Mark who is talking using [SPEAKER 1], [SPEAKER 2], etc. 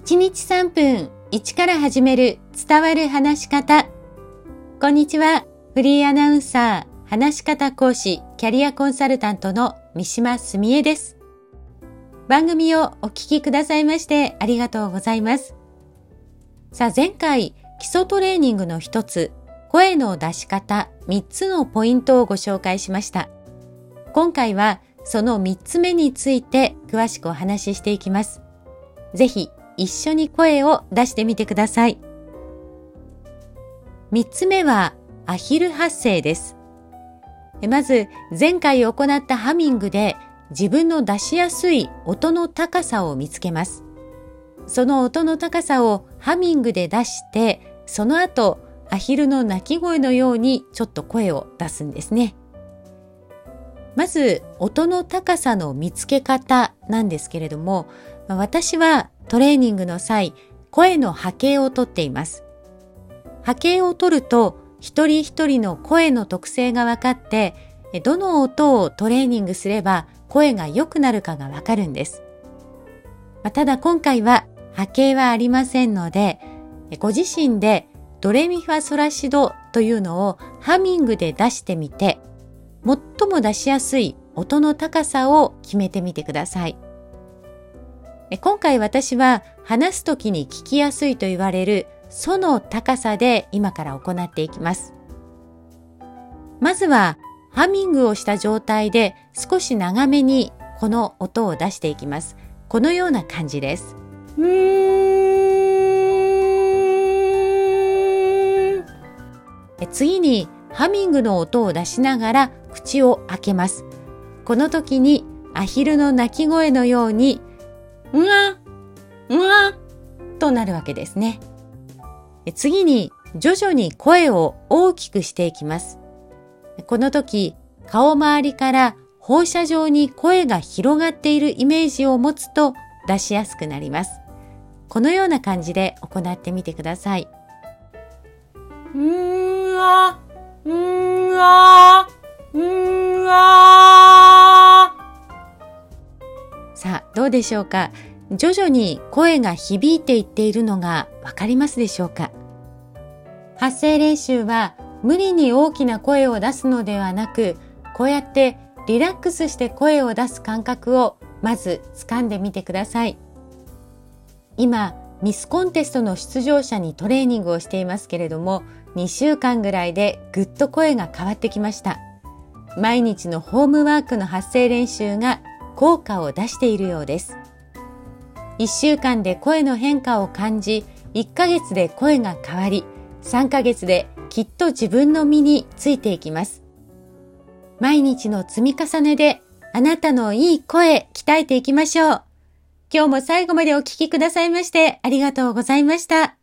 [SPEAKER 1] 1日3分1から始める伝わる話し方。こんにちは。フリーアナウンサー、話し方講師、キャリアコンサルタントの三島澄江です。番組をお聞きくださいましてありがとうございます。さあ前回、基礎トレーニングの一つ、声の出し方3つのポイントをご紹介しました。今回はその3つ目について詳しくお話ししていきます。ぜひ一緒に声を出してみてください。3つ目はアヒル発声です。まず前回行ったハミングで自分の出しやすい音の高さを見つけます。その音の高さをハミングで出して、その後アヒルの鳴き声のようにちょっと声を出すんですね。まず音の高さの見つけ方なんですけれども、私はトレーニングの際、声の波形をとっています。波形を取ると、一人一人の声の特性が分かって、どの音をトレーニングすれば声が良くなるかがわかるんです。ただ今回は波形はありませんので、ご自身でドレミファソラシドというのをハミングで出してみて、最も出しやすい音の高さを決めてみてください。今回私は話す時に聞きやすいと言われるソの高さで今から行っていきます。まずはハミングをした状態で少し長めにこの音を出していきます。このような感じです。次にハミングの音を出しながら口を開けます。この時にアヒルの鳴き声のように、うわ、うわ、となるわけですね。次に徐々に声を大きくしていきます。この時、顔周りから放射状に声が広がっているイメージを持つと出しやすくなります。このような感じで行ってみてください。うーわ、うーわ、うーわ。さあ、どうでしょうか？徐々に声が響いていっているのがわかりますでしょうか？発声練習は無理に大きな声を出すのではなく、こうやってリラックスして声を出す感覚をまず掴んでみてください。今、ミスコンテストの出場者にトレーニングをしていますけれども、2週間ぐらいでぐっと声が変わってきました。毎日のホームワークの発声練習が効果を出しているようです。1週間で声の変化を感じ、1ヶ月で声が変わり、3ヶ月できっと自分の身についていきます。毎日の積み重ねであなたのいい声鍛えていきましょう。今日も最後までお聴きくださいましてありがとうございました。